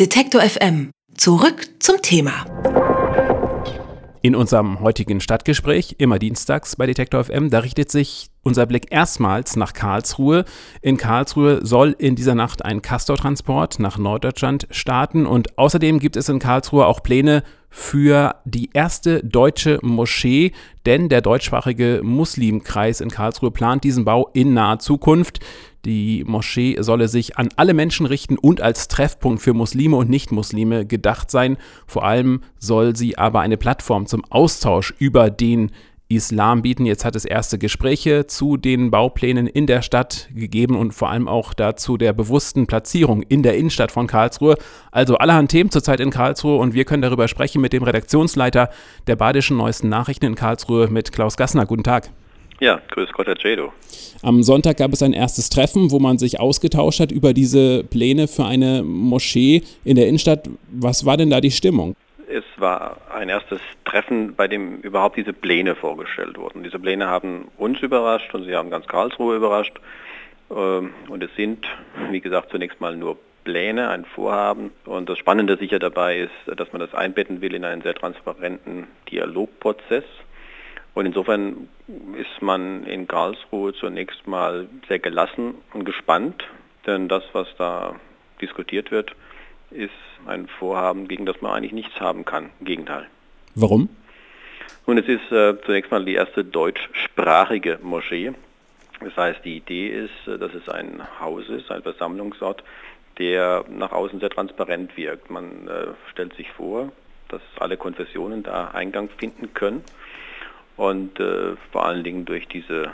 Detektor FM. Zurück zum Thema. In unserem heutigen Stadtgespräch, immer dienstags bei Detektor FM, da richtet sich unser Blick erstmals nach Karlsruhe. In Karlsruhe soll in dieser Nacht ein Castortransport nach Norddeutschland starten und außerdem gibt es in Karlsruhe auch Pläne für die erste deutsche Moschee, denn der deutschsprachige Muslimkreis in Karlsruhe plant diesen Bau in naher Zukunft. Die Moschee solle sich an alle Menschen richten und als Treffpunkt für Muslime und Nichtmuslime gedacht sein. Vor allem soll sie aber eine Plattform zum Austausch über den Islam bieten. Jetzt hat es erste Gespräche zu den Bauplänen in der Stadt gegeben und vor allem auch dazu der bewussten Platzierung in der Innenstadt von Karlsruhe. Also allerhand Themen zurzeit in Karlsruhe und wir können darüber sprechen mit dem Redaktionsleiter der Badischen Neuesten Nachrichten in Karlsruhe mit Klaus Gassner. Guten Tag. Ja, grüß Gott, Herr Cedo. Am Sonntag gab es ein erstes Treffen, wo man sich ausgetauscht hat über diese Pläne für eine Moschee in der Innenstadt. Was war denn da die Stimmung? Es war ein erstes Treffen, bei dem überhaupt diese Pläne vorgestellt wurden. Diese Pläne haben uns überrascht und sie haben ganz Karlsruhe überrascht. Ähm, und es sind, wie gesagt, zunächst mal nur Pläne, ein Vorhaben. Und das Spannende sicher dabei ist, dass man das einbetten will in einen sehr transparenten Dialogprozess. Und insofern ist man in Karlsruhe zunächst mal sehr gelassen und gespannt, denn das, was da diskutiert wird, ist ein Vorhaben, gegen das man eigentlich nichts haben kann. Im Gegenteil. Warum? Nun, es ist äh, zunächst mal die erste deutschsprachige Moschee. Das heißt, die Idee ist, äh, dass es ein Haus ist, ein Versammlungsort, der nach außen sehr transparent wirkt. Man äh, stellt sich vor, dass alle Konfessionen da Eingang finden können und äh, vor allen Dingen durch diese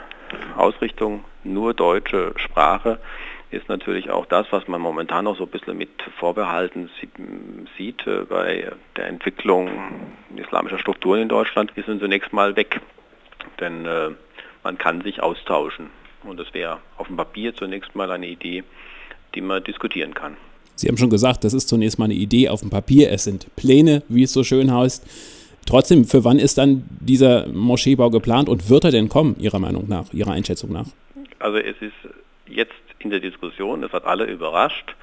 Ausrichtung nur deutsche Sprache ist natürlich auch das, was man momentan noch so ein bisschen mit Vorbehalten sieht äh, bei der Entwicklung islamischer Strukturen in Deutschland, ist nun zunächst mal weg. Denn äh, man kann sich austauschen. Und das wäre auf dem Papier zunächst mal eine Idee, die man diskutieren kann. Sie haben schon gesagt, das ist zunächst mal eine Idee auf dem Papier. Es sind Pläne, wie es so schön heißt. Trotzdem, für wann ist dann dieser Moscheebau geplant und wird er denn kommen, Ihrer Meinung nach, Ihrer Einschätzung nach? Also es ist jetzt in der Diskussion, es hat alle überrascht.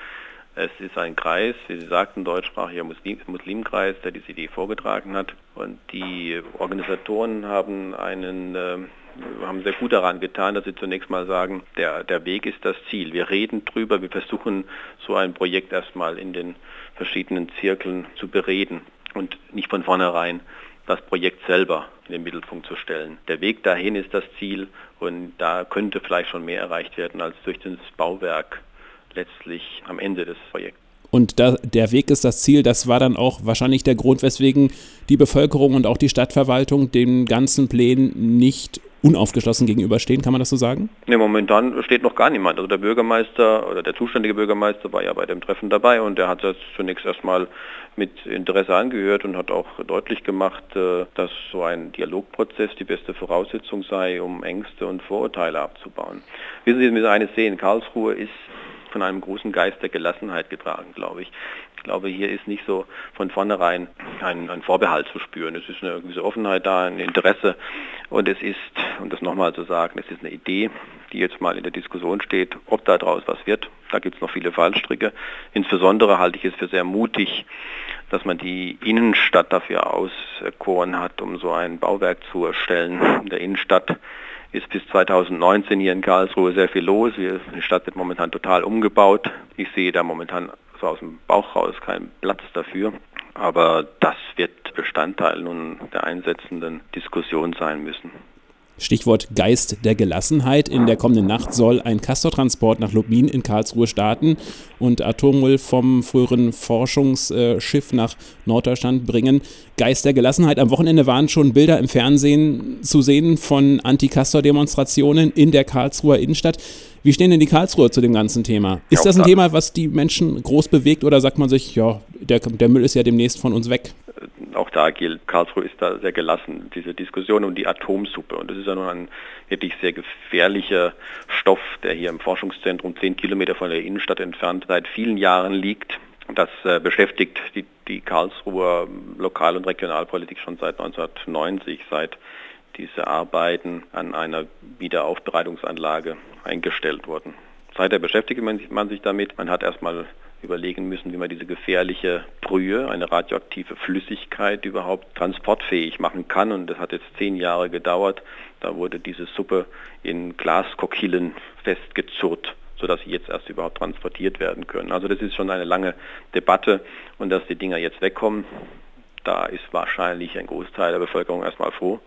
Es ist ein Kreis, wie Sie sagten, deutschsprachiger Muslim, Muslimkreis, der diese Idee vorgetragen hat. Und die Organisatoren haben einen äh, haben sehr gut daran getan, dass sie zunächst mal sagen, der, der Weg ist das Ziel. Wir reden drüber, wir versuchen so ein Projekt erstmal in den verschiedenen Zirkeln zu bereden und nicht von vornherein das Projekt selber in den Mittelpunkt zu stellen. Der Weg dahin ist das Ziel und da könnte vielleicht schon mehr erreicht werden als durch das Bauwerk letztlich am Ende des Projekts. Und da, der Weg ist das Ziel, das war dann auch wahrscheinlich der Grund, weswegen die Bevölkerung und auch die Stadtverwaltung den ganzen Plänen nicht unaufgeschlossen gegenüberstehen, kann man das so sagen? Ne, momentan steht noch gar niemand. Also der Bürgermeister oder der zuständige Bürgermeister war ja bei dem Treffen dabei und der hat das zunächst erstmal mit Interesse angehört und hat auch deutlich gemacht, äh, dass so ein Dialogprozess die beste Voraussetzung sei, um Ängste und Vorurteile abzubauen. Wissen Sie, wir müssen eines sehen, Karlsruhe ist von einem großen Geist der Gelassenheit getragen, glaube ich. Glaube, hier ist nicht so von vornherein ein, ein Vorbehalt zu spüren. Es ist eine gewisse Offenheit da, ein Interesse und es ist, um das nochmal zu sagen, es ist eine Idee, die jetzt mal in der Diskussion steht, ob da draus was wird. Da gibt es noch viele Fallstricke. Insbesondere halte ich es für sehr mutig, dass man die Innenstadt dafür auserkoren hat, um so ein Bauwerk zu erstellen. In der Innenstadt ist bis 2019 hier in Karlsruhe sehr viel los. Die Stadt wird momentan total umgebaut. Ich sehe da momentan so aus dem Bauch raus keinen Platz dafür. Aber das wird Bestandteil nun der einsetzenden Diskussion sein müssen. Stichwort Geist der Gelassenheit. In der kommenden Nacht soll ein Castortransport nach Lubmin in Karlsruhe starten und Atommüll vom früheren Forschungsschiff nach Norddeutschland bringen. Geist der Gelassenheit. Am Wochenende waren schon Bilder im Fernsehen zu sehen von Anti-Castor-Demonstrationen in der Karlsruher Innenstadt. Wie stehen denn die Karlsruher zu dem ganzen Thema? Ist das ein Thema, was die Menschen groß bewegt oder sagt man sich, ja, der, der Müll ist ja demnächst von uns weg? Da gilt, Karlsruhe ist da sehr gelassen, diese Diskussion um die Atomsuppe. Und das ist ja nun ein wirklich sehr gefährlicher Stoff, der hier im Forschungszentrum zehn Kilometer von der Innenstadt entfernt seit vielen Jahren liegt. Das äh, beschäftigt die, die Karlsruher Lokal- und Regionalpolitik schon seit 1990, seit diese Arbeiten an einer Wiederaufbereitungsanlage eingestellt wurden. Seither beschäftigt man sich, man sich damit. Man hat erstmal überlegen müssen, wie man diese gefährliche Brühe, eine radioaktive Flüssigkeit überhaupt transportfähig machen kann. Und das hat jetzt zehn Jahre gedauert. Da wurde diese Suppe in Glaskokillen festgezurrt sodass sie jetzt erst überhaupt transportiert werden können. Also das ist schon eine lange Debatte und dass die Dinger jetzt wegkommen, da ist wahrscheinlich ein Großteil der Bevölkerung erstmal froh.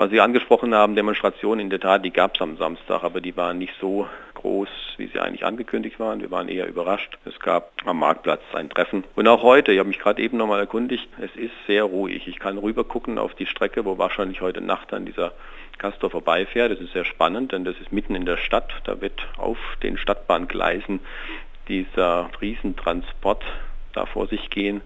Was Sie angesprochen haben, Demonstrationen in der Tat, die gab es am Samstag, aber die waren nicht so groß, wie sie eigentlich angekündigt waren. Wir waren eher überrascht. Es gab am Marktplatz ein Treffen. Und auch heute, ich habe mich gerade eben nochmal erkundigt, es ist sehr ruhig. Ich kann rüber gucken auf die Strecke, wo wahrscheinlich heute Nacht dann dieser Castor vorbeifährt. Das ist sehr spannend, denn das ist mitten in der Stadt. Da wird auf den Stadtbahngleisen dieser Riesentransport da vor sich gehen.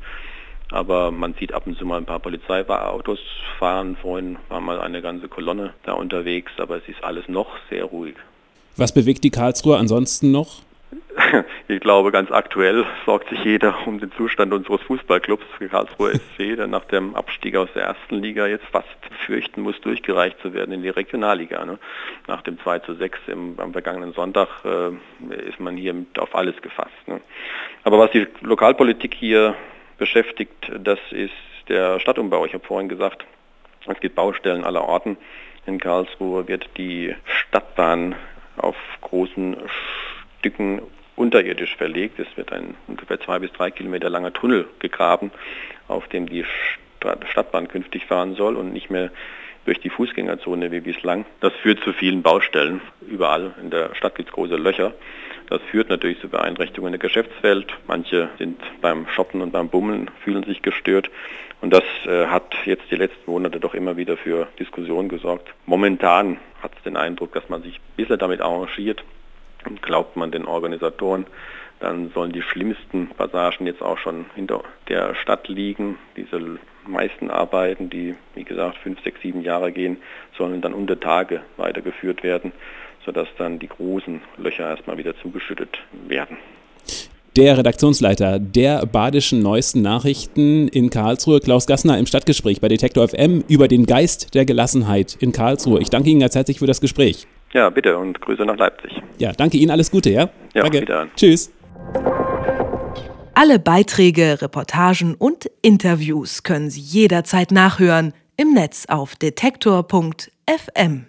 Aber man sieht ab und zu mal ein paar Polizeiautos fahren. Vorhin war mal eine ganze Kolonne da unterwegs, aber es ist alles noch sehr ruhig. Was bewegt die Karlsruhe ansonsten noch? Ich glaube, ganz aktuell sorgt sich jeder um den Zustand unseres Fußballclubs. Karlsruhe SC, der nach dem Abstieg aus der ersten Liga jetzt fast fürchten muss, durchgereicht zu werden in die Regionalliga. Ne? Nach dem 2 zu 6 im, am vergangenen Sonntag äh, ist man hier auf alles gefasst. Ne? Aber was die Lokalpolitik hier beschäftigt, das ist der Stadtumbau. Ich habe vorhin gesagt, es gibt Baustellen aller Orten. In Karlsruhe wird die Stadtbahn auf großen Stücken unterirdisch verlegt. Es wird ein ungefähr zwei bis drei Kilometer langer Tunnel gegraben, auf dem die Stadtbahn künftig fahren soll und nicht mehr durch die Fußgängerzone wie bislang. Das führt zu vielen Baustellen. Überall in der Stadt gibt es große Löcher. Das führt natürlich zu Beeinträchtigungen der Geschäftswelt. Manche sind beim Shoppen und beim Bummeln, fühlen sich gestört. Und das äh, hat jetzt die letzten Monate doch immer wieder für Diskussionen gesorgt. Momentan hat es den Eindruck, dass man sich ein bisschen damit arrangiert. Und glaubt man den Organisatoren, dann sollen die schlimmsten Passagen jetzt auch schon hinter der Stadt liegen. Diese meisten Arbeiten, die wie gesagt fünf, sechs, sieben Jahre gehen, sollen dann unter Tage weitergeführt werden sodass dann die großen Löcher erstmal wieder zugeschüttet werden. Der Redaktionsleiter der Badischen Neuesten Nachrichten in Karlsruhe, Klaus Gassner, im Stadtgespräch bei Detektor FM über den Geist der Gelassenheit in Karlsruhe. Ich danke Ihnen ganz herzlich für das Gespräch. Ja, bitte und Grüße nach Leipzig. Ja, danke Ihnen, alles Gute, ja? Ja, danke. Wieder. Tschüss. Alle Beiträge, Reportagen und Interviews können Sie jederzeit nachhören im Netz auf detektor.fm.